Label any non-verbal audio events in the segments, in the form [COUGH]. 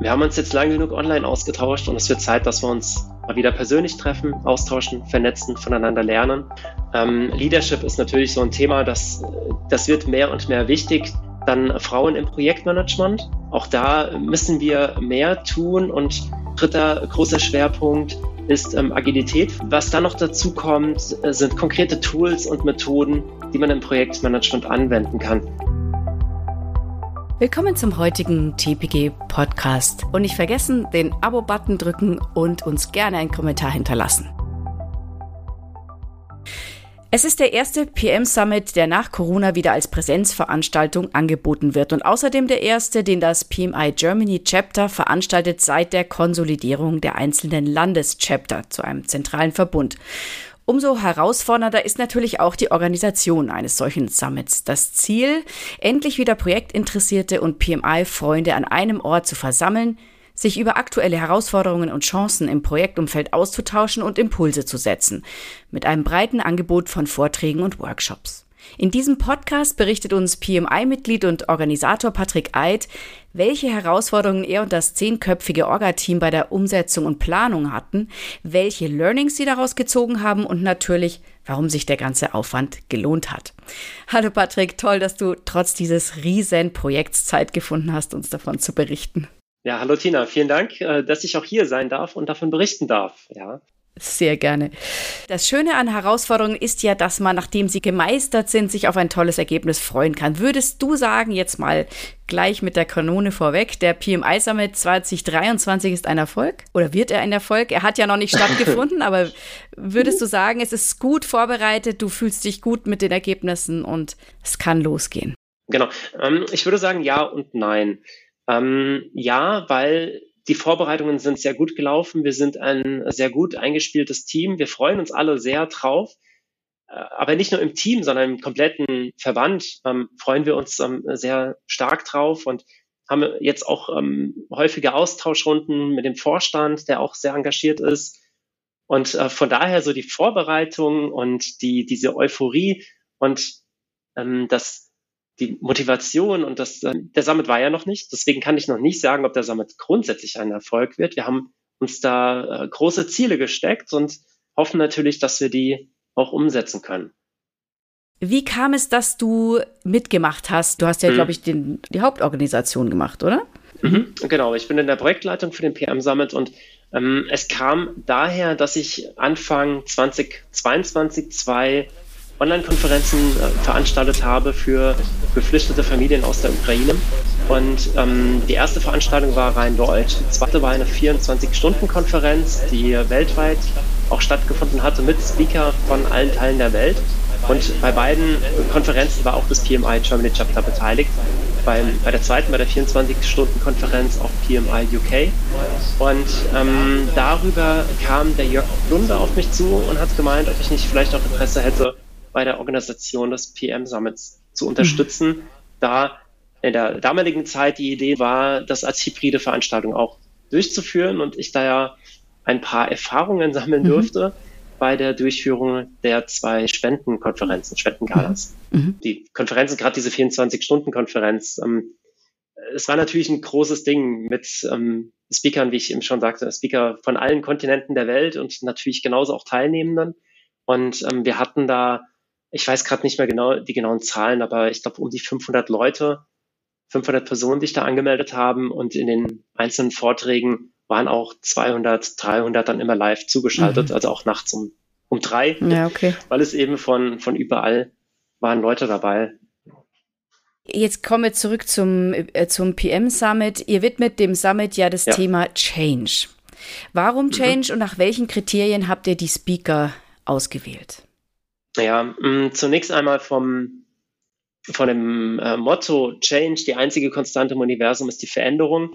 Wir haben uns jetzt lange genug online ausgetauscht und es wird Zeit, dass wir uns mal wieder persönlich treffen, austauschen, vernetzen, voneinander lernen. Ähm, Leadership ist natürlich so ein Thema, das, das wird mehr und mehr wichtig. Dann Frauen im Projektmanagement. Auch da müssen wir mehr tun. Und dritter großer Schwerpunkt ist ähm, Agilität. Was da noch dazu kommt, äh, sind konkrete Tools und Methoden, die man im Projektmanagement anwenden kann. Willkommen zum heutigen TPG Podcast. Und nicht vergessen, den Abo-Button drücken und uns gerne einen Kommentar hinterlassen. Es ist der erste PM Summit, der nach Corona wieder als Präsenzveranstaltung angeboten wird und außerdem der erste, den das PMI Germany Chapter veranstaltet seit der Konsolidierung der einzelnen Landeschapter zu einem zentralen Verbund. Umso herausfordernder ist natürlich auch die Organisation eines solchen Summits. Das Ziel, endlich wieder Projektinteressierte und PMI-Freunde an einem Ort zu versammeln, sich über aktuelle Herausforderungen und Chancen im Projektumfeld auszutauschen und Impulse zu setzen, mit einem breiten Angebot von Vorträgen und Workshops. In diesem Podcast berichtet uns PMI-Mitglied und Organisator Patrick Eid, welche Herausforderungen er und das zehnköpfige Orga-Team bei der Umsetzung und Planung hatten, welche Learnings sie daraus gezogen haben und natürlich, warum sich der ganze Aufwand gelohnt hat. Hallo Patrick, toll, dass du trotz dieses riesen Projekts Zeit gefunden hast, uns davon zu berichten. Ja, hallo Tina, vielen Dank, äh, dass ich auch hier sein darf und davon berichten darf. Ja. Sehr gerne. Das Schöne an Herausforderungen ist ja, dass man, nachdem sie gemeistert sind, sich auf ein tolles Ergebnis freuen kann. Würdest du sagen, jetzt mal gleich mit der Kanone vorweg, der PMI Summit 2023 ist ein Erfolg? Oder wird er ein Erfolg? Er hat ja noch nicht stattgefunden, [LAUGHS] aber würdest du sagen, es ist gut vorbereitet, du fühlst dich gut mit den Ergebnissen und es kann losgehen? Genau. Ähm, ich würde sagen ja und nein. Ähm, ja, weil die Vorbereitungen sind sehr gut gelaufen. Wir sind ein sehr gut eingespieltes Team. Wir freuen uns alle sehr drauf. Äh, aber nicht nur im Team, sondern im kompletten Verband ähm, freuen wir uns ähm, sehr stark drauf und haben jetzt auch ähm, häufige Austauschrunden mit dem Vorstand, der auch sehr engagiert ist. Und äh, von daher so die Vorbereitung und die, diese Euphorie und ähm, das, die Motivation und das, äh, der Summit war ja noch nicht. Deswegen kann ich noch nicht sagen, ob der Summit grundsätzlich ein Erfolg wird. Wir haben uns da äh, große Ziele gesteckt und hoffen natürlich, dass wir die auch umsetzen können. Wie kam es, dass du mitgemacht hast? Du hast ja, mhm. glaube ich, den, die Hauptorganisation gemacht, oder? Mhm, genau, ich bin in der Projektleitung für den PM Summit und ähm, es kam daher, dass ich Anfang 2022 zwei Online-Konferenzen äh, veranstaltet habe für geflüchtete Familien aus der Ukraine. Und ähm, die erste Veranstaltung war rein deutsch, die zweite war eine 24-Stunden-Konferenz, die weltweit auch stattgefunden hatte mit Speaker von allen Teilen der Welt. Und bei beiden Konferenzen war auch das PMI Germany Chapter beteiligt. Bei, bei der zweiten, bei der 24-Stunden-Konferenz auch PMI UK. Und ähm, darüber kam der Jörg Blunder auf mich zu und hat gemeint, ob ich nicht vielleicht auch Interesse hätte, bei der Organisation des PM Summits zu unterstützen, mhm. da in der damaligen Zeit die Idee war, das als hybride Veranstaltung auch durchzuführen und ich da ja ein paar Erfahrungen sammeln mhm. durfte bei der Durchführung der zwei Spendenkonferenzen, Spendengalas. Mhm. mhm. Die Konferenzen, gerade diese 24-Stunden-Konferenz, ähm, es war natürlich ein großes Ding mit ähm, Speakern, wie ich eben schon sagte, Speaker von allen Kontinenten der Welt und natürlich genauso auch Teilnehmenden. Und ähm, wir hatten da ich weiß gerade nicht mehr genau die genauen Zahlen, aber ich glaube um die 500 Leute, 500 Personen, die sich da angemeldet haben und in den einzelnen Vorträgen waren auch 200, 300 dann immer live zugeschaltet, mhm. also auch nachts um, um drei, ja, okay. weil es eben von, von überall waren Leute dabei. Jetzt kommen wir zurück zum, äh, zum PM Summit. Ihr widmet dem Summit ja das ja. Thema Change. Warum mhm. Change mhm. und nach welchen Kriterien habt ihr die Speaker ausgewählt? Ja, mh, mm, zunächst einmal vom, von dem äh, Motto Change, die einzige Konstante im Universum ist die Veränderung.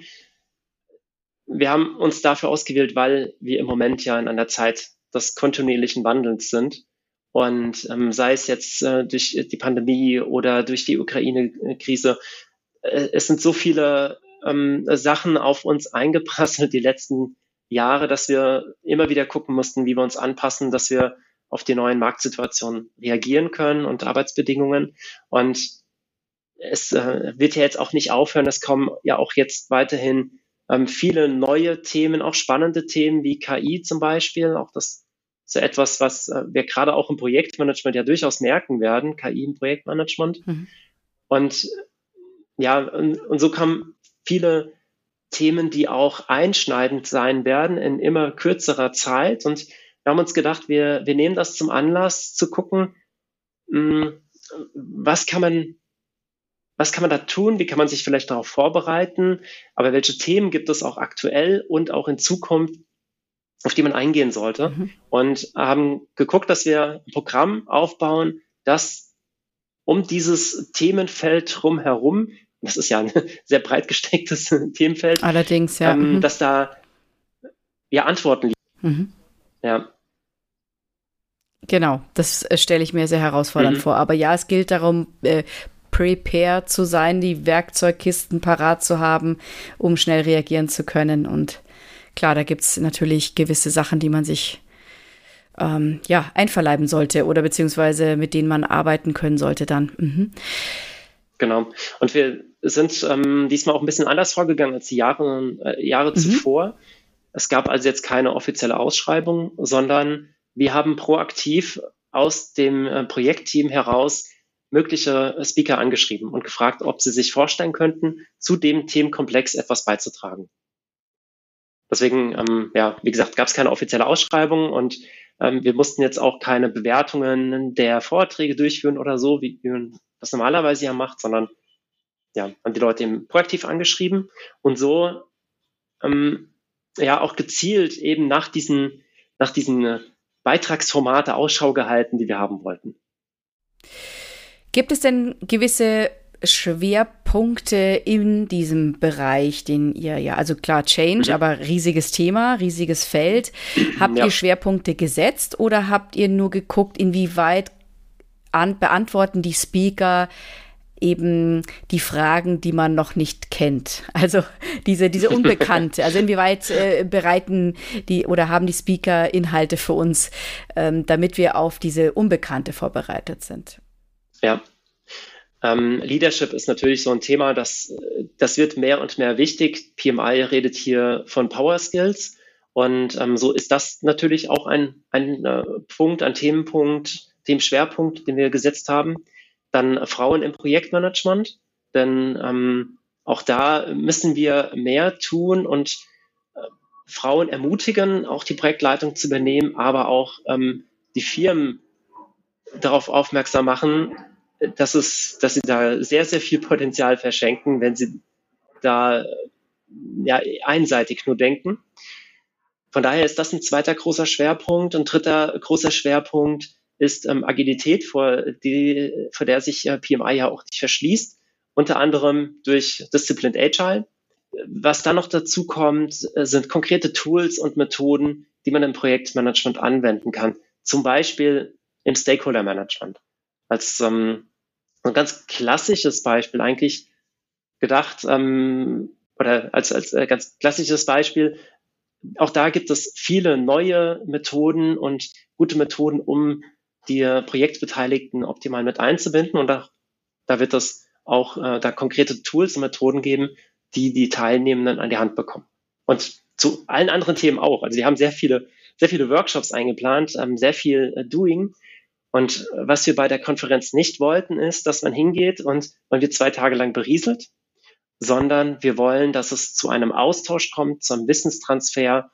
Wir haben uns dafür ausgewählt, weil wir im Moment ja in einer Zeit des kontinuierlichen Wandels sind. Und ähm, sei es jetzt äh, durch die Pandemie oder durch die Ukraine-Krise, äh, es sind so viele ähm, Sachen auf uns eingeprasselt die letzten Jahre, dass wir immer wieder gucken mussten, wie wir uns anpassen, dass wir auf die neuen Marktsituationen reagieren können und Arbeitsbedingungen. Und es äh, wird ja jetzt auch nicht aufhören. Es kommen ja auch jetzt weiterhin ähm, viele neue Themen, auch spannende Themen wie KI zum Beispiel. Auch das ist ja etwas, was äh, wir gerade auch im Projektmanagement ja durchaus merken werden, KI im Projektmanagement. Mhm. Und ja, und, und so kamen viele Themen, die auch einschneidend sein werden in immer kürzerer Zeit. Und wir haben uns gedacht, wir, wir nehmen das zum Anlass zu gucken, mh, hm, was kann man was kann man da tun? Wie kann man sich vielleicht darauf vorbereiten? Aber welche Themen gibt es auch aktuell und auch in Zukunft, auf die man eingehen sollte? Mhm. Und haben geguckt, dass wir ein Programm aufbauen, das um dieses Themenfeld rumherum, das ist ja ein [LAUGHS] sehr breit gestecktes [LAUGHS] Themenfeld, allerdings, ja, ähm, mhm. dass da ja Antworten liegen. Mhm. Ja. Genau, das äh, stelle ich mir sehr herausfordernd mhm. vor. Aber ja, es gilt darum, äh, prepared zu sein, die Werkzeugkisten parat zu haben, um schnell reagieren zu können. Und klar, da gibt es natürlich gewisse Sachen, die man sich ähm, ja, einverleiben sollte oder beziehungsweise mit denen man arbeiten können sollte dann. Mhm. Genau. Und wir sind ähm, diesmal auch ein bisschen anders vorgegangen als die Jahre, äh, Jahre mhm. zuvor. Es gab also jetzt keine offizielle Ausschreibung, sondern wir haben proaktiv aus dem äh, Projektteam heraus mögliche Speaker angeschrieben und gefragt, ob sie sich vorstellen könnten, zu dem Themenkomplex etwas beizutragen. Deswegen, ähm, ja, wie gesagt, gab es keine offizielle Ausschreibung und ähm, wir mussten jetzt auch keine Bewertungen der Vorträge durchführen oder so, wie, wie man das normalerweise ja macht, sondern ja, haben die Leute eben proaktiv angeschrieben und so ähm, ja auch gezielt eben nach diesen, nach diesen äh, Beitragsformate Ausschau gehalten, die wir haben wollten. Gibt es denn gewisse Schwerpunkte in diesem Bereich, den ihr ja, also klar, Change, mhm. aber riesiges Thema, riesiges Feld. Habt ja. ihr Schwerpunkte gesetzt oder habt ihr nur geguckt, inwieweit an, beantworten die Speaker eben die Fragen, die man noch nicht kennt. Also diese, diese Unbekannte. Also inwieweit äh, bereiten die oder haben die Speaker Inhalte für uns, ähm, damit wir auf diese Unbekannte vorbereitet sind. Ja. Ähm, Leadership ist natürlich so ein Thema, das, das wird mehr und mehr wichtig. PMI redet hier von Power Skills. Und ähm, so ist das natürlich auch ein, ein äh, Punkt, ein Themenpunkt, dem Schwerpunkt, den wir gesetzt haben. Dann Frauen im Projektmanagement, denn ähm, auch da müssen wir mehr tun und äh, Frauen ermutigen, auch die Projektleitung zu übernehmen, aber auch ähm, die Firmen darauf aufmerksam machen, dass, es, dass sie da sehr, sehr viel Potenzial verschenken, wenn sie da ja, einseitig nur denken. Von daher ist das ein zweiter großer Schwerpunkt. Ein dritter großer Schwerpunkt ist ähm, Agilität, vor, die, vor der sich äh, PMI ja auch nicht verschließt, unter anderem durch Disciplined Agile. Was dann noch dazu kommt, äh, sind konkrete Tools und Methoden, die man im Projektmanagement anwenden kann. Zum Beispiel im Stakeholder Management als ähm, ein ganz klassisches Beispiel eigentlich gedacht, ähm, oder als, als äh, ganz klassisches Beispiel, auch da gibt es viele neue Methoden und gute Methoden, um die Projektbeteiligten optimal mit einzubinden. Und da, da wird es auch äh, da konkrete Tools und Methoden geben, die die Teilnehmenden an die Hand bekommen. Und zu allen anderen Themen auch. Also wir haben sehr viele, sehr viele Workshops eingeplant, ähm, sehr viel äh, Doing. Und was wir bei der Konferenz nicht wollten, ist, dass man hingeht und man wird zwei Tage lang berieselt, sondern wir wollen, dass es zu einem Austausch kommt, zu einem Wissenstransfer.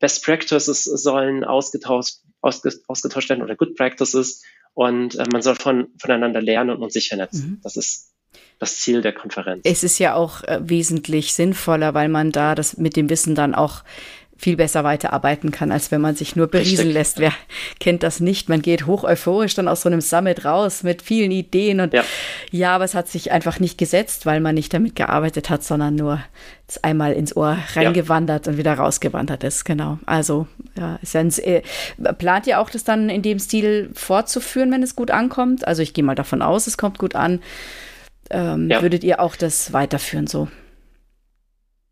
Best Practices sollen ausgetauscht, ausgetauscht werden oder Good Practices und äh, man soll von, voneinander lernen und sich vernetzen. Mhm. Das ist das Ziel der Konferenz. Es ist ja auch äh, wesentlich sinnvoller, weil man da das mit dem Wissen dann auch viel besser weiterarbeiten kann, als wenn man sich nur berieseln Richtig. lässt. Wer kennt das nicht? Man geht hoch euphorisch dann aus so einem Summit raus mit vielen Ideen und ja. ja, aber es hat sich einfach nicht gesetzt, weil man nicht damit gearbeitet hat, sondern nur einmal ins Ohr reingewandert ja. und wieder rausgewandert ist. Genau. Also, ja, ist ja ein, äh, plant ihr auch, das dann in dem Stil fortzuführen, wenn es gut ankommt? Also, ich gehe mal davon aus, es kommt gut an. Ähm, ja. Würdet ihr auch das weiterführen so?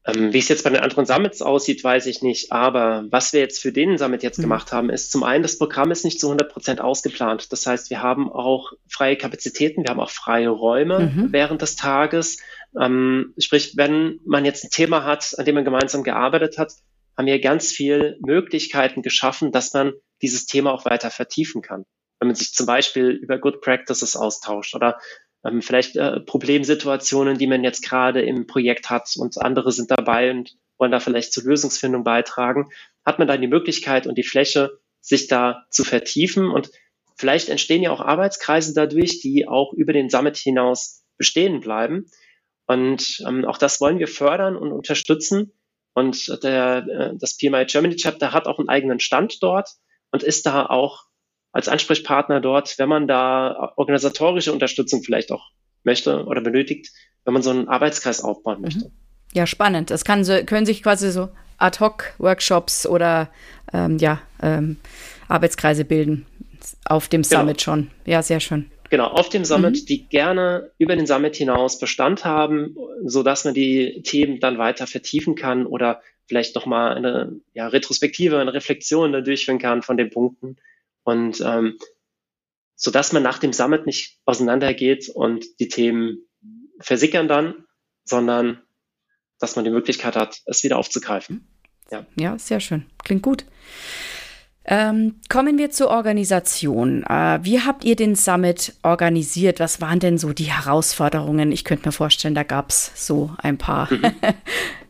Ähm, wie es jetzt bei den anderen Summits aussieht, weiß ich nicht. Aber was wir jetzt für den Summit jetzt mhm. gemacht haben, ist zum einen, das Programm ist nicht zu 100 Prozent ausgeplant. Das heißt, wir haben auch freie Kapazitäten, wir haben auch freie Räume mhm. während des Tages. Ähm, sprich, wenn man jetzt ein Thema hat, an dem man gemeinsam gearbeitet hat, haben wir ganz viel Möglichkeiten geschaffen, dass man dieses Thema auch weiter vertiefen kann. Wenn man sich zum Beispiel über Good Practices austauscht oder ähm, vielleicht äh, Problemsituationen, die man jetzt gerade im Projekt hat und andere sind dabei und wollen da vielleicht zur Lösungsfindung beitragen, hat man dann die Möglichkeit und die Fläche, sich da zu vertiefen und vielleicht entstehen ja auch Arbeitskreise dadurch, die auch über den Summit hinaus bestehen bleiben. Und ähm, auch das wollen wir fördern und unterstützen. Und der, äh, das PMI Germany Chapter hat auch einen eigenen Stand dort und ist da auch als Ansprechpartner dort, wenn man da organisatorische Unterstützung vielleicht auch möchte oder benötigt, wenn man so einen Arbeitskreis aufbauen mhm. möchte. Ja, spannend. Das kann können sich quasi so Ad-Hoc-Workshops oder ähm, ja, ähm, Arbeitskreise bilden auf dem genau. Summit schon. Ja, sehr schön. Genau, auf dem Summit, mhm. die gerne über den Summit hinaus Bestand haben, so dass man die Themen dann weiter vertiefen kann oder vielleicht nochmal eine ja, Retrospektive, eine Reflexion da durchführen kann von den Punkten. Und ähm, so dass man nach dem Summit nicht auseinandergeht und die Themen versickern dann, sondern dass man die Möglichkeit hat, es wieder aufzugreifen. Ja, ja sehr schön. Klingt gut. Ähm, kommen wir zur Organisation. Äh, wie habt ihr den Summit organisiert? Was waren denn so die Herausforderungen? Ich könnte mir vorstellen, da gab es so ein paar. Mhm. [LAUGHS]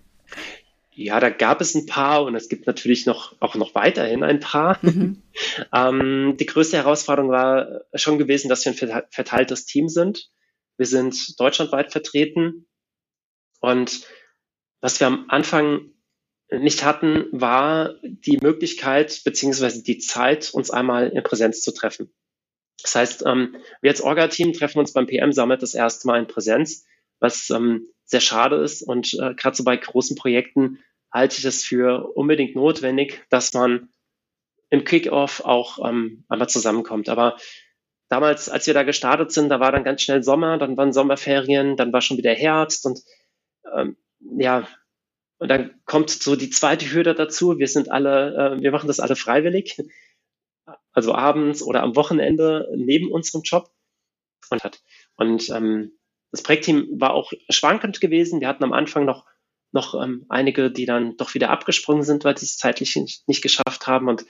Ja, da gab es ein paar und es gibt natürlich noch auch noch weiterhin ein paar. Mhm. [LAUGHS] ähm, die größte Herausforderung war schon gewesen, dass wir ein verteiltes Team sind. Wir sind deutschlandweit vertreten und was wir am Anfang nicht hatten, war die Möglichkeit beziehungsweise die Zeit, uns einmal in Präsenz zu treffen. Das heißt, ähm, wir als Orga-Team treffen uns beim PM-Summit das erste Mal in Präsenz, was ähm, sehr schade ist. Und äh, gerade so bei großen Projekten halte ich es für unbedingt notwendig, dass man im Kickoff auch ähm, einmal zusammenkommt. Aber damals, als wir da gestartet sind, da war dann ganz schnell Sommer, dann waren Sommerferien, dann war schon wieder Herbst und ähm, ja, und dann kommt so die zweite Hürde dazu. Wir sind alle, äh, wir machen das alle freiwillig, also abends oder am Wochenende neben unserem Job. Und, hat, und ähm, das Projektteam war auch schwankend gewesen. Wir hatten am Anfang noch, noch ähm, einige, die dann doch wieder abgesprungen sind, weil sie es zeitlich nicht, nicht geschafft haben. Und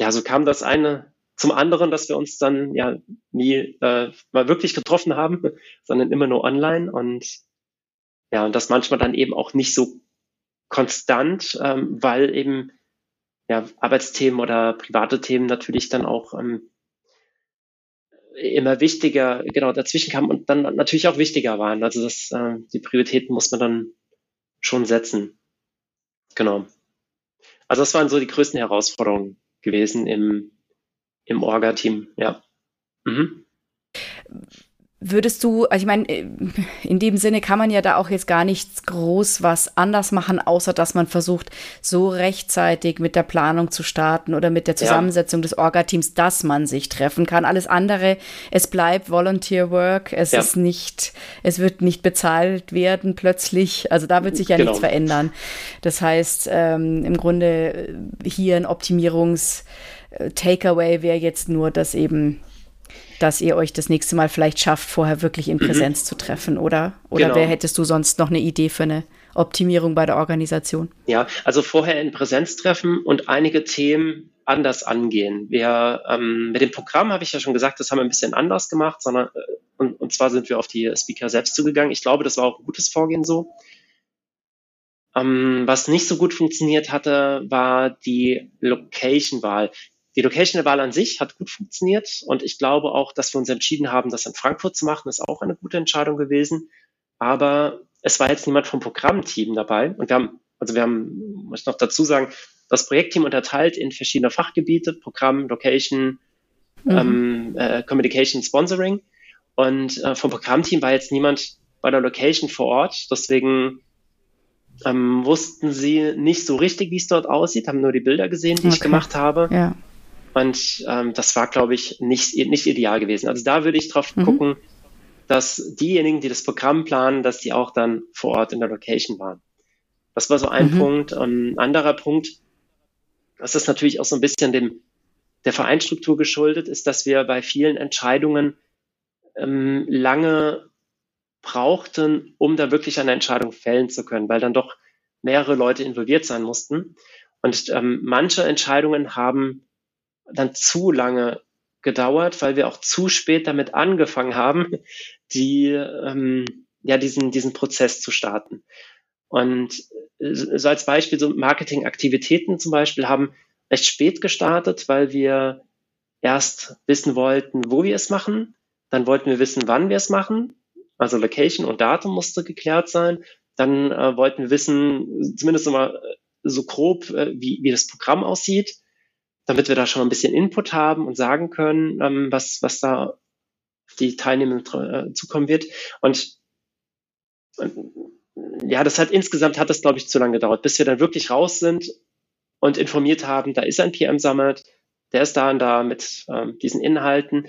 ja, so kam das eine zum anderen, dass wir uns dann ja nie äh, mal wirklich getroffen haben, [LAUGHS] sondern immer nur online. Und ja, und das manchmal dann eben auch nicht so konstant, ähm, weil eben ja, Arbeitsthemen oder private Themen natürlich dann auch ähm, immer wichtiger genau dazwischen kamen und dann natürlich auch wichtiger waren. Also das, äh, die Prioritäten muss man dann schon setzen. Genau. Also das waren so die größten Herausforderungen gewesen im, im Orga-Team, ja. Mhm. Würdest du, also ich meine, in dem Sinne kann man ja da auch jetzt gar nichts groß was anders machen, außer dass man versucht, so rechtzeitig mit der Planung zu starten oder mit der Zusammensetzung ja. des Orga-Teams, dass man sich treffen kann. Alles andere, es bleibt Volunteer Work, es ja. ist nicht, es wird nicht bezahlt werden plötzlich. Also da wird sich ja genau. nichts verändern. Das heißt, ähm, im Grunde äh, hier ein Optimierungs-Takeaway äh, wäre jetzt nur, dass eben dass ihr euch das nächste Mal vielleicht schafft, vorher wirklich in mhm. Präsenz mhm. zu treffen, oder? Oder genau. wer hättest du sonst noch eine Idee für eine Optimierung bei der Organisation? Ja, also vorher in Präsenz treffen und einige Themen anders angehen. Wir, ähm, mit dem Programm habe ich ja schon gesagt, das haben wir ein bisschen anders gemacht, sondern äh, und, und zwar sind wir auf die Speaker selbst zugegangen. Ich glaube, das war auch ein gutes Vorgehen so. Ähm, was nicht so gut funktioniert hatte, war die Location-Wahl. Die Location-Wahl an sich hat gut funktioniert und ich glaube auch, dass wir uns entschieden haben, das in Frankfurt zu machen, ist auch eine gute Entscheidung gewesen. Aber es war jetzt niemand vom Programmteam dabei und wir haben, also wir haben, muss ich noch dazu sagen, das Projektteam unterteilt in verschiedene Fachgebiete, Programm, Location, mhm. ähm, äh, Communication, Sponsoring. Und äh, vom Programmteam war jetzt niemand bei der Location vor Ort. Deswegen ähm, wussten sie nicht so richtig, wie es dort aussieht, haben nur die Bilder gesehen, die okay. ich gemacht habe. Ja. Und ähm, das war, glaube ich, nicht, nicht ideal gewesen. Also da würde ich drauf mhm. gucken, dass diejenigen, die das Programm planen, dass die auch dann vor Ort in der Location waren. Das war so ein mhm. Punkt. Und ein anderer Punkt, das ist natürlich auch so ein bisschen dem, der Vereinstruktur geschuldet, ist, dass wir bei vielen Entscheidungen ähm, lange brauchten, um da wirklich eine Entscheidung fällen zu können, weil dann doch mehrere Leute involviert sein mussten. Und ähm, manche Entscheidungen haben dann zu lange gedauert, weil wir auch zu spät damit angefangen haben, die, ähm, ja, diesen, diesen Prozess zu starten. Und äh, so als Beispiel, so Marketingaktivitäten zum Beispiel haben recht spät gestartet, weil wir erst wissen wollten, wo wir es machen. Dann wollten wir wissen, wann wir es machen. Also Location und Datum musste geklärt sein. Dann äh, wollten wir wissen, zumindest mal äh, so grob, äh, wie, wie das Programm aussieht, damit wir da schon ein bisschen Input haben und sagen können, ähm, was, was da die Teilnehmenden äh, zukommen wird. Und, und ja, das hat insgesamt hat das, glaube ich, zu lange gedauert, bis wir dann wirklich raus sind und informiert haben, da ist ein PM Summit, der ist da und da mit ähm, diesen Inhalten.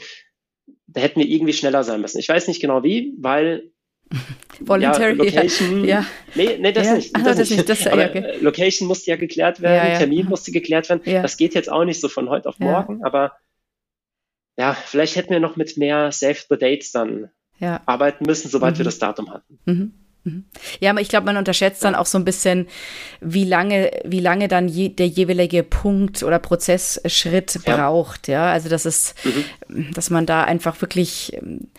Da hätten wir irgendwie schneller sein müssen. Ich weiß nicht genau wie, weil [LAUGHS] Voluntary, ja, Location, ja. Nee, nee, das ja. nicht. Das, das nicht. Das, aber okay. Location musste ja geklärt werden, Termin musste geklärt werden. Das geht jetzt auch nicht so von heute auf morgen, aber ja, vielleicht hätten wir noch mit mehr Save the Dates dann arbeiten müssen, sobald mhm. wir das Datum hatten. Mhm. Mhm. Ja, aber ich glaube, man unterschätzt dann auch so ein bisschen, wie lange, wie lange dann je, der jeweilige Punkt oder Prozessschritt ja. braucht. Ja, also das ist, mhm. dass man da einfach wirklich ähm,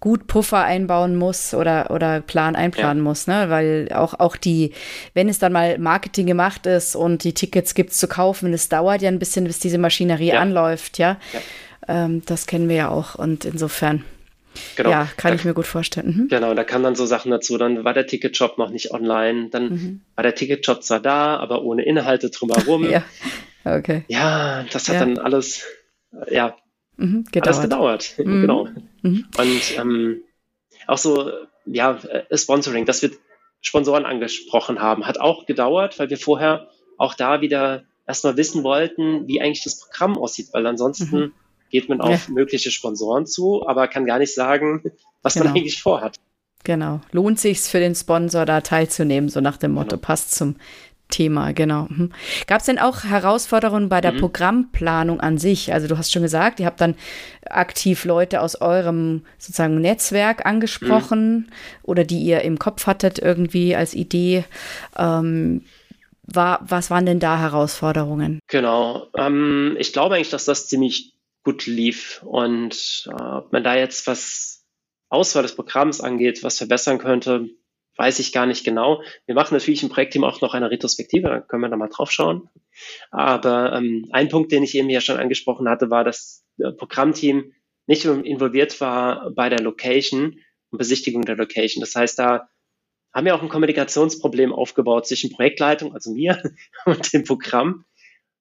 gut Puffer einbauen muss oder, oder Plan einplanen ja. muss, ne? Weil auch, auch die, wenn es dann mal Marketing gemacht ist und die Tickets gibt's zu kaufen, es dauert ja ein bisschen, bis diese Maschinerie ja. anläuft, ja. Ähm, das kennen wir ja auch und insofern. Genau. Ja, kann da, ich mir gut vorstellen. Mhm. Genau, da kamen dann so Sachen dazu. Dann war der Ticketshop noch nicht online. Dann mhm. war der Ticketshop zwar da, aber ohne Inhalte drumherum. [LAUGHS] ja, okay. Ja, das hat ja. dann alles, ja, mhm, gedauert. alles gedauert. [LAUGHS] Mhm. Genau. Mhm. Und ähm, auch so, ja, äh, Sponsoring, dass wir Sponsoren angesprochen haben, hat auch gedauert, weil wir vorher auch da wieder erstmal wissen wollten, wie eigentlich das Programm aussieht, weil ansonsten mhm geht man auf ja. mögliche Sponsoren zu, aber kann gar nicht sagen, [LAUGHS] was genau. man eigentlich vorhat. Genau. Lohnt sich für den Sponsor da teilzunehmen, so nach dem Motto, genau. passt zum Thema, genau. Mhm. Gab es denn auch Herausforderungen bei der mhm. Programmplanung an sich? Also du hast schon gesagt, ihr habt dann aktiv Leute aus eurem sozusagen Netzwerk angesprochen mhm. oder die ihr im Kopf hattet irgendwie als Idee. Ähm, war, was waren denn da Herausforderungen? Genau. Ähm, ich glaube eigentlich, dass das ziemlich gut lief. Und äh, ob man da jetzt was Auswahl des Programms angeht, was verbessern könnte, weiß ich gar nicht genau. Wir machen natürlich im Projektteam auch noch eine Retrospektive, da können wir da mal drauf schauen. Aber ähm, ein Punkt, den ich eben ja schon angesprochen hatte, war, dass das Programmteam nicht involviert war bei der Location und Besichtigung der Location. Das heißt, da haben wir auch ein Kommunikationsproblem aufgebaut zwischen Projektleitung, also mir, [LAUGHS] und dem Programm.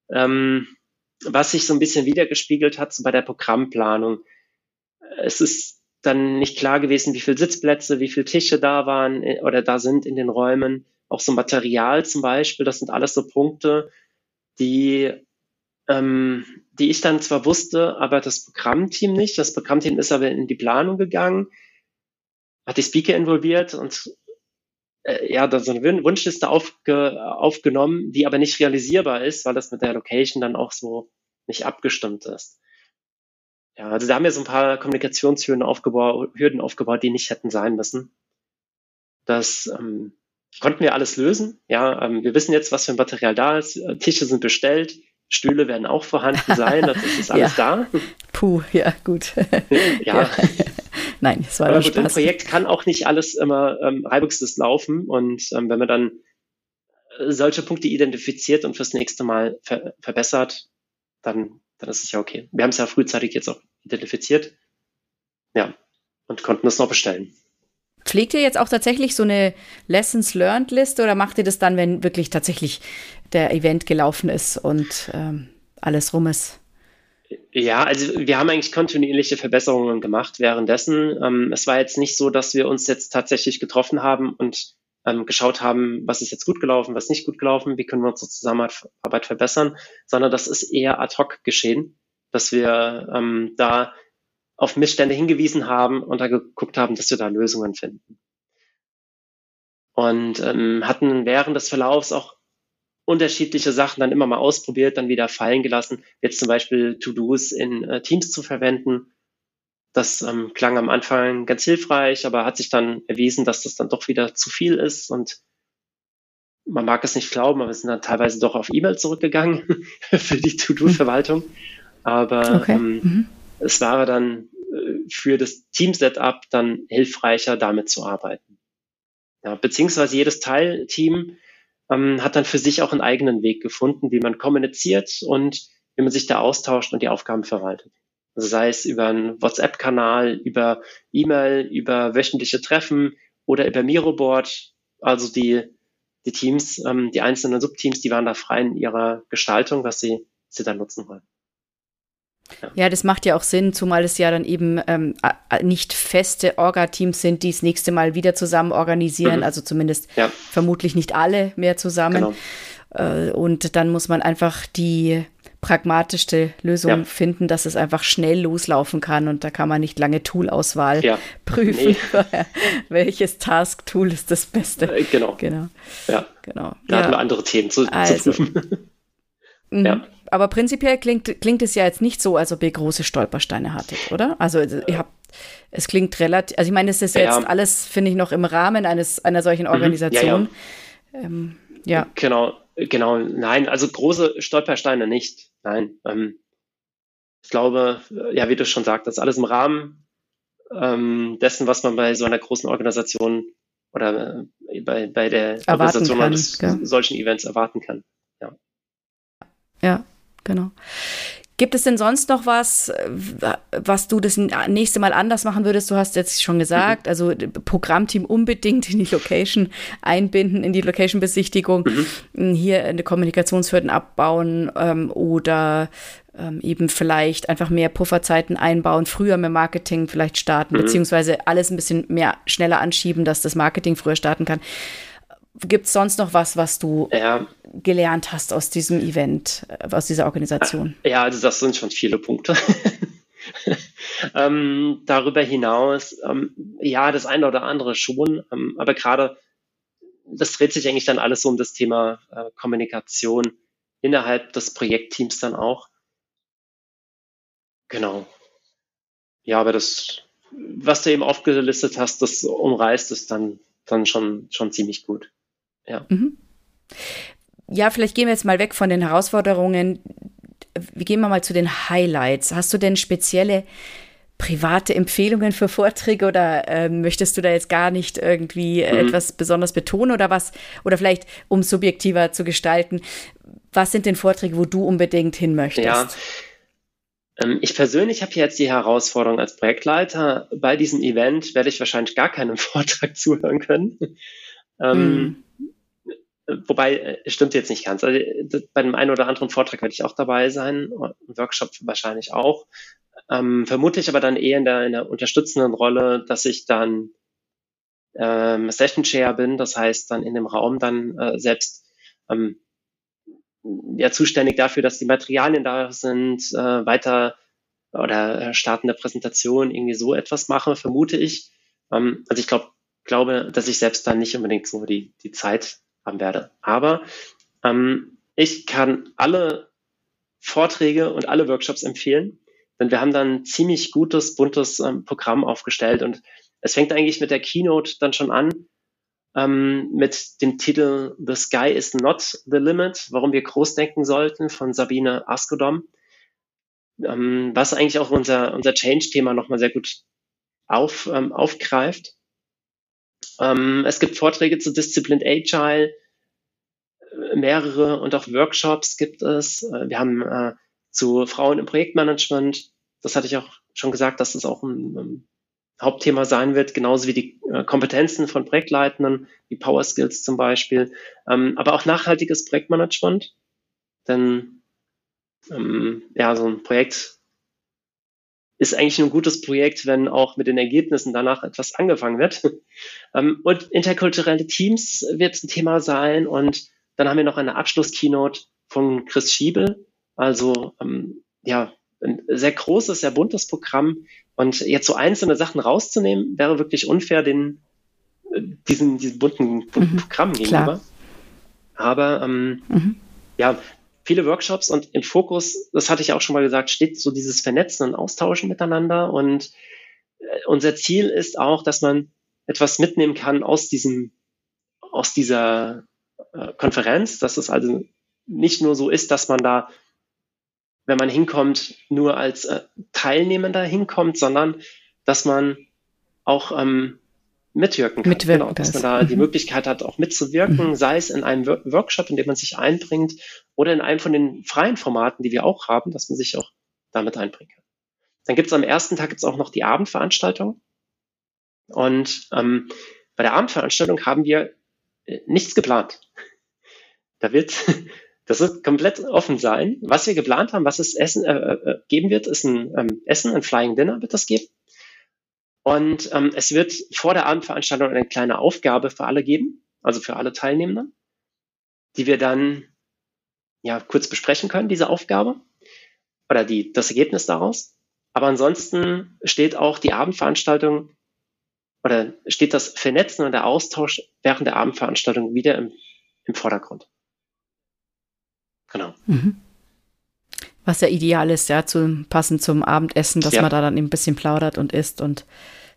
Ähm, was sich so ein bisschen wiedergespiegelt hat so bei der Programmplanung. Es ist dann nicht klar gewesen, wie viele Sitzplätze, wie viele Tische da waren äh, oder da sind in den Räumen. Auch so Material zum Beispiel, das sind alles so Punkte, die, ähm, die ich dann zwar wusste, aber das Programmteam nicht. Das Programmteam ist aber in die Planung gegangen, hat die Speaker involviert und äh, ja, da so eine Wunschliste aufge, aufgenommen, die aber nicht realisierbar ist, weil das mit der Location dann auch so nicht abgestimmt ist. Ja, also da haben wir so ein paar Kommunikationshürden aufgebaut, Hürden aufgebaut, die nicht hätten sein müssen. Das ähm, konnten wir alles lösen. Ja, ähm, wir wissen jetzt, was für ein Material da ist. Äh, Tische sind bestellt, Stühle werden auch vorhanden sein. Das ist [LAUGHS] alles ja. da. Puh, ja, gut. [LAUGHS] ja. ja. Nein, es war Aber gut, Spaß. im Projekt kann auch nicht alles immer ähm, reibungslos laufen. Und ähm, wenn man dann äh, solche Punkte identifiziert und fürs nächste Mal ver verbessert, dann, dann ist es ja okay. Wir haben es ja frühzeitig jetzt auch identifiziert. Ja, und konnten es noch bestellen. Pflegt ihr jetzt auch tatsächlich so eine Lessons Learned Liste oder macht ihr das dann, wenn wirklich tatsächlich der Event gelaufen ist und ähm, alles rum ist? Ja, also wir haben eigentlich kontinuierliche Verbesserungen gemacht währenddessen. Ähm, es war jetzt nicht so, dass wir uns jetzt tatsächlich getroffen haben und ähm, geschaut haben, was ist jetzt gut gelaufen, was nicht gut gelaufen, wie können wir unsere Zusammenarbeit verbessern, sondern das ist eher ad hoc geschehen, dass wir ähm, da auf Missstände hingewiesen haben und da geguckt haben, dass wir da Lösungen finden. Und ähm, hatten während des Verlaufs auch unterschiedliche Sachen dann immer mal ausprobiert, dann wieder fallen gelassen. Jetzt zum Beispiel To-Dos in äh, Teams zu verwenden. Das ähm, klang am Anfang ganz hilfreich, aber hat sich dann erwiesen, dass das dann doch wieder zu viel ist und man mag es nicht glauben, aber wir sind dann teilweise doch auf E-Mail zurückgegangen [LAUGHS] für die To-Do-Verwaltung. Aber okay. ähm, mhm. es war dann äh, für das Team-Setup dann hilfreicher, damit zu arbeiten. Ja, beziehungsweise jedes Teilteam ähm, hat dann für sich auch einen eigenen Weg gefunden, wie man kommuniziert und wie man sich da austauscht und die Aufgaben verwaltet. Also sei es über einen WhatsApp-Kanal, über E-Mail, über wöchentliche Treffen oder über Miroboard. Also die, die Teams, ähm, die einzelnen Subteams, die waren da frei in ihrer Gestaltung, was sie, sie dann nutzen wollen. Ja. das macht ja auch Sinn, zumal es ja dann eben ähm, nicht feste Orga-Teams sind, die das nächste Mal wieder zusammen organisieren, mhm. also zumindest ja. vermutlich nicht alle mehr zusammen. Genau. Äh, und dann muss man einfach die pragmatischste Lösung ja. finden, dass es einfach schnell loslaufen kann und da kann man nicht lange Toolauswahl ja. prüfen. Nee. [LAUGHS] Welches Task-Tool ist das Beste? Äh, genau. Genau. Ja. genau. Da ja. hatten wir andere Themen zu, also. zu prüfen. [LAUGHS] Mhm. ja. Aber prinzipiell klingt, klingt es ja jetzt nicht so, als ob ihr große Stolpersteine hattet, oder? Also ihr habt, es klingt relativ, also ich meine, es ist ja. jetzt alles, finde ich, noch im Rahmen eines einer solchen mhm. Organisation. Ja, ähm, ja. Genau, genau. Nein, also große Stolpersteine nicht. Nein. Ähm, ich glaube, ja, wie du schon sagtest, alles im Rahmen ähm, dessen, was man bei so einer großen Organisation oder äh, bei, bei der erwarten Organisation kann, eines ja. solchen Events erwarten kann. Ja. Ja, genau. Gibt es denn sonst noch was, was du das nächste Mal anders machen würdest? Du hast jetzt schon gesagt, mhm. also Programmteam unbedingt in die Location einbinden, in die Location-Besichtigung, mhm. hier eine Kommunikationshürden abbauen ähm, oder ähm, eben vielleicht einfach mehr Pufferzeiten einbauen, früher mehr Marketing vielleicht starten, mhm. beziehungsweise alles ein bisschen mehr schneller anschieben, dass das Marketing früher starten kann. Gibt es sonst noch was, was du ja. Gelernt hast aus diesem Event, äh, aus dieser Organisation? Ja, also das sind schon viele Punkte. [LAUGHS] ähm, darüber hinaus, ähm, ja, das eine oder andere schon, ähm, aber gerade das dreht sich eigentlich dann alles so um das Thema äh, Kommunikation innerhalb des Projektteams dann auch. Genau. Ja, aber das, was du eben aufgelistet hast, das umreißt es dann, dann schon, schon ziemlich gut. Ja. Mhm. Ja, vielleicht gehen wir jetzt mal weg von den Herausforderungen. Wir gehen mal zu den Highlights. Hast du denn spezielle private Empfehlungen für Vorträge oder äh, möchtest du da jetzt gar nicht irgendwie mhm. etwas besonders betonen oder was? Oder vielleicht, um subjektiver zu gestalten, was sind denn Vorträge, wo du unbedingt hin möchtest? Ja. Ähm, ich persönlich habe jetzt die Herausforderung als Projektleiter. Bei diesem Event werde ich wahrscheinlich gar keinem [LAUGHS] Vortrag zuhören können. Mhm. Wobei, äh, stimmt jetzt nicht ganz. Also, bei dem einen oder anderen Vortrag werde ich auch dabei sein, Workshop wahrscheinlich auch. Ähm, vermute ich aber dann eher in der, in der unterstützenden Rolle, dass ich dann ähm, Session Chair bin, das heißt dann in dem Raum dann äh, selbst ähm, ja zuständig dafür, dass die Materialien da sind, äh, weiter oder startende Präsentation irgendwie so etwas mache, vermute ich. Ähm, also ich glaube, glaube, dass ich selbst dann nicht unbedingt so die, die Zeit haben werde. Aber ähm, ich kann alle Vorträge und alle Workshops empfehlen, denn wir haben dann ein ziemlich gutes, buntes ähm, Programm aufgestellt und es fängt eigentlich mit der Keynote dann schon an, ähm, mit dem Titel The Sky is not the limit, warum wir groß denken sollten von Sabine Askodom, ähm, was eigentlich auch unser, unser Change-Thema nochmal sehr gut auf, ähm, aufgreift. Ähm, es gibt Vorträge zu Disciplined Agile, mehrere und auch Workshops gibt es. Äh, wir haben äh, zu Frauen im Projektmanagement, das hatte ich auch schon gesagt, dass das auch ein, ein Hauptthema sein wird, genauso wie die äh, Kompetenzen von Projektleitenden, wie Power Skills zum Beispiel, ähm, aber auch nachhaltiges Projektmanagement. Denn ähm, ja, so ein Projekt ist eigentlich ein gutes Projekt, wenn auch mit den Ergebnissen danach etwas angefangen wird. [LAUGHS] Ähm, und interkulturelle Teams wird ein Thema sein. Und dann haben wir noch eine Abschlusskeynote von Chris Schiebel. Also ähm, ja, ein sehr großes, sehr buntes Programm. Und jetzt so einzelne Sachen rauszunehmen, wäre wirklich unfair den äh, diesen, diesen bunten, bunten mhm, Programm gegenüber. Klar. Aber ähm, mhm. ja, viele Workshops und im Fokus, das hatte ich auch schon mal gesagt, steht so dieses Vernetzen und Austauschen miteinander. Und unser Ziel ist auch, dass man etwas mitnehmen kann aus diesem, aus dieser äh, Konferenz, dass es also nicht nur so ist, dass man da, wenn man hinkommt, nur als äh, Teilnehmender hinkommt, sondern dass man auch ähm, mitwirken kann. Mitwirken genau, dass man da die mhm. Möglichkeit hat, auch mitzuwirken, mhm. sei es in einem Workshop, in dem man sich einbringt, oder in einem von den freien Formaten, die wir auch haben, dass man sich auch damit einbringen kann. Dann gibt es am ersten Tag jetzt auch noch die Abendveranstaltung. Und ähm, bei der Abendveranstaltung haben wir äh, nichts geplant. Da wird, [LAUGHS] das wird komplett offen sein. Was wir geplant haben, was es Essen äh, äh, geben wird, ist ein ähm, Essen, ein Flying Dinner wird das geben. Und ähm, es wird vor der Abendveranstaltung eine kleine Aufgabe für alle geben, also für alle Teilnehmenden, die wir dann ja kurz besprechen können, diese Aufgabe oder die, das Ergebnis daraus. Aber ansonsten steht auch die Abendveranstaltung oder steht das Vernetzen und der Austausch während der Abendveranstaltung wieder im, im Vordergrund. Genau. Mhm. Was ja ideal ist, ja, zu, passend zum Abendessen, dass ja. man da dann ein bisschen plaudert und isst und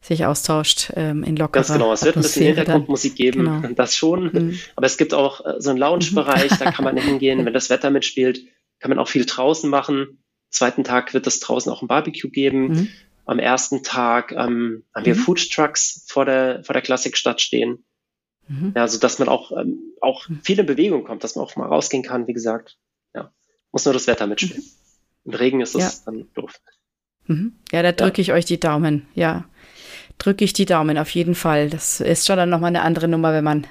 sich austauscht ähm, in lockerer Ganz genau, es wird ein bisschen Hintergrundmusik geben, genau. [LAUGHS] das schon. Mhm. Aber es gibt auch äh, so einen Lounge-Bereich, da kann man [LAUGHS] hingehen, wenn das Wetter mitspielt, kann man auch viel draußen machen. Zweiten Tag wird es draußen auch ein Barbecue geben. Mhm. Am ersten Tag ähm, haben wir mhm. Food Trucks vor der, vor der Klassikstadt stehen. Mhm. Ja, so dass man auch, ähm, auch mhm. viel in Bewegung kommt, dass man auch mal rausgehen kann, wie gesagt. Ja, muss nur das Wetter mitspielen. Mhm. [LAUGHS] Im Regen ist es ja. dann doof. Mhm. Ja, da drücke ja. ich euch die Daumen. Ja, drücke ich die Daumen auf jeden Fall. Das ist schon dann nochmal eine andere Nummer, wenn man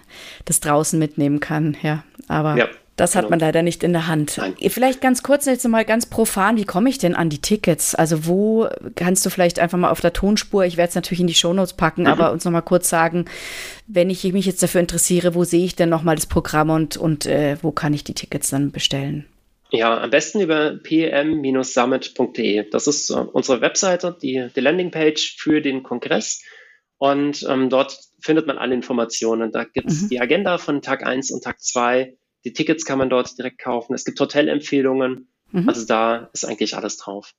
das draußen mitnehmen kann. Ja, aber ja. Das hat genau. man leider nicht in der Hand. Nein. Vielleicht ganz kurz jetzt mal ganz profan, wie komme ich denn an die Tickets? Also wo kannst du vielleicht einfach mal auf der Tonspur, ich werde es natürlich in die Shownotes packen, mhm. aber uns noch mal kurz sagen, wenn ich mich jetzt dafür interessiere, wo sehe ich denn noch mal das Programm und, und äh, wo kann ich die Tickets dann bestellen? Ja, am besten über pm-summit.de. Das ist äh, unsere Webseite, die, die Landingpage für den Kongress. Und ähm, dort findet man alle Informationen. Da gibt es mhm. die Agenda von Tag 1 und Tag 2 die Tickets kann man dort direkt kaufen. Es gibt Hotelempfehlungen. Mhm. Also da ist eigentlich alles drauf.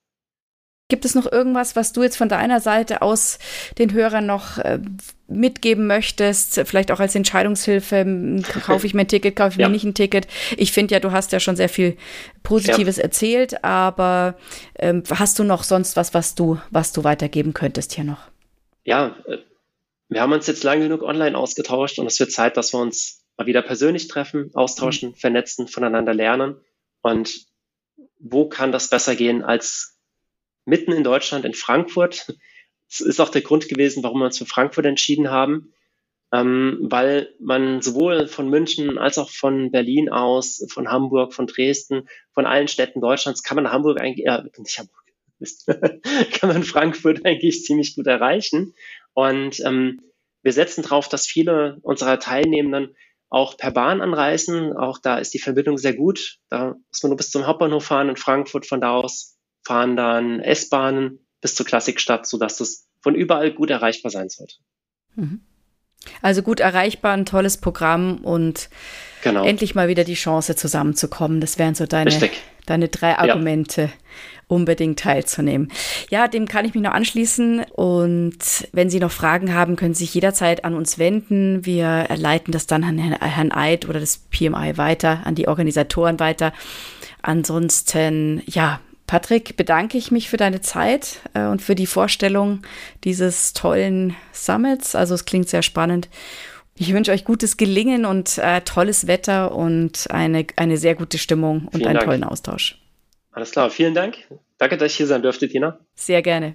Gibt es noch irgendwas, was du jetzt von deiner Seite aus den Hörern noch äh, mitgeben möchtest? Vielleicht auch als Entscheidungshilfe. Kaufe ich mir ein Ticket, kaufe ich ja. mir nicht ein Ticket? Ich finde ja, du hast ja schon sehr viel Positives ja. erzählt, aber ähm, hast du noch sonst was, was du, was du weitergeben könntest hier noch? Ja, äh, wir haben uns jetzt lange genug online ausgetauscht und es wird Zeit, dass wir uns mal wieder persönlich treffen, austauschen, mhm. vernetzen, voneinander lernen. Und wo kann das besser gehen als mitten in Deutschland, in Frankfurt? Das ist auch der Grund gewesen, warum wir uns für Frankfurt entschieden haben, ähm, weil man sowohl von München als auch von Berlin aus, von Hamburg, von Dresden, von allen Städten Deutschlands kann man Hamburg eigentlich, äh, nicht Hamburg, [LAUGHS] [LAUGHS] kann man Frankfurt eigentlich ziemlich gut erreichen. Und ähm, wir setzen darauf, dass viele unserer Teilnehmenden auch per Bahn anreisen. Auch da ist die Verbindung sehr gut. Da muss man nur bis zum Hauptbahnhof fahren in Frankfurt. Von da aus fahren dann S-Bahnen bis zur Klassikstadt, sodass das von überall gut erreichbar sein sollte. Mhm. Also gut erreichbar, ein tolles Programm und genau. endlich mal wieder die Chance zusammenzukommen. Das wären so deine, deine drei Argumente. Ja unbedingt teilzunehmen. Ja, dem kann ich mich noch anschließen. Und wenn Sie noch Fragen haben, können Sie sich jederzeit an uns wenden. Wir leiten das dann an Herrn Eid oder das PMI weiter, an die Organisatoren weiter. Ansonsten, ja, Patrick, bedanke ich mich für deine Zeit äh, und für die Vorstellung dieses tollen Summits. Also es klingt sehr spannend. Ich wünsche euch gutes Gelingen und äh, tolles Wetter und eine, eine sehr gute Stimmung und Vielen einen Dank. tollen Austausch. Alles klar, vielen Dank. Danke, dass ich hier sein durfte, Tina. Sehr gerne.